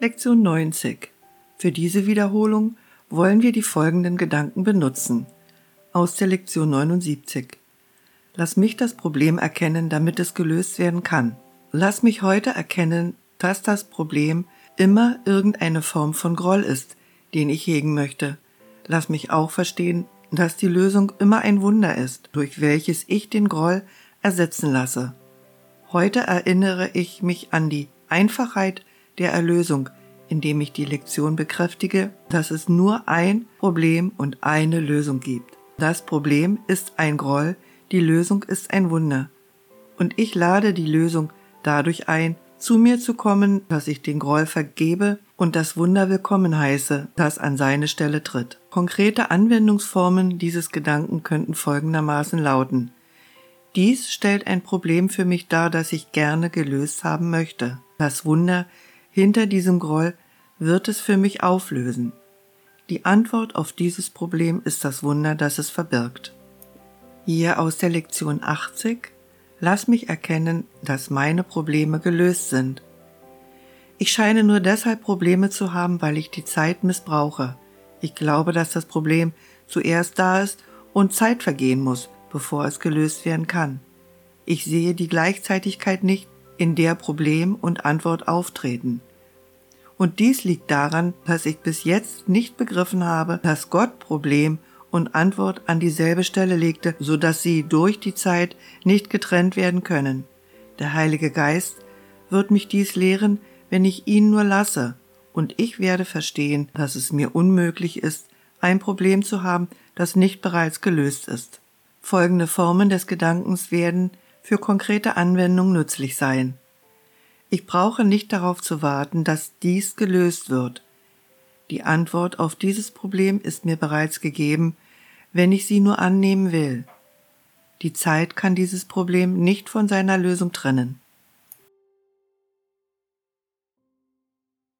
Lektion 90. Für diese Wiederholung wollen wir die folgenden Gedanken benutzen. Aus der Lektion 79. Lass mich das Problem erkennen, damit es gelöst werden kann. Lass mich heute erkennen, dass das Problem immer irgendeine Form von Groll ist, den ich hegen möchte. Lass mich auch verstehen, dass die Lösung immer ein Wunder ist, durch welches ich den Groll ersetzen lasse. Heute erinnere ich mich an die Einfachheit der Erlösung, indem ich die Lektion bekräftige, dass es nur ein Problem und eine Lösung gibt. Das Problem ist ein Groll, die Lösung ist ein Wunder. Und ich lade die Lösung dadurch ein, zu mir zu kommen, dass ich den Groll vergebe und das Wunder willkommen heiße, das an seine Stelle tritt. Konkrete Anwendungsformen dieses Gedanken könnten folgendermaßen lauten. Dies stellt ein Problem für mich dar, das ich gerne gelöst haben möchte. Das Wunder hinter diesem Groll wird es für mich auflösen. Die Antwort auf dieses Problem ist das Wunder, das es verbirgt. Hier aus der Lektion 80 Lass mich erkennen, dass meine Probleme gelöst sind. Ich scheine nur deshalb Probleme zu haben, weil ich die Zeit missbrauche. Ich glaube, dass das Problem zuerst da ist und Zeit vergehen muss, bevor es gelöst werden kann. Ich sehe die Gleichzeitigkeit nicht, in der Problem und Antwort auftreten. Und dies liegt daran, dass ich bis jetzt nicht begriffen habe, dass Gott Problem und Antwort an dieselbe Stelle legte, so dass sie durch die Zeit nicht getrennt werden können. Der Heilige Geist wird mich dies lehren, wenn ich ihn nur lasse, und ich werde verstehen, dass es mir unmöglich ist, ein Problem zu haben, das nicht bereits gelöst ist. Folgende Formen des Gedankens werden für konkrete Anwendung nützlich sein. Ich brauche nicht darauf zu warten, dass dies gelöst wird. Die Antwort auf dieses Problem ist mir bereits gegeben, wenn ich sie nur annehmen will. Die Zeit kann dieses Problem nicht von seiner Lösung trennen.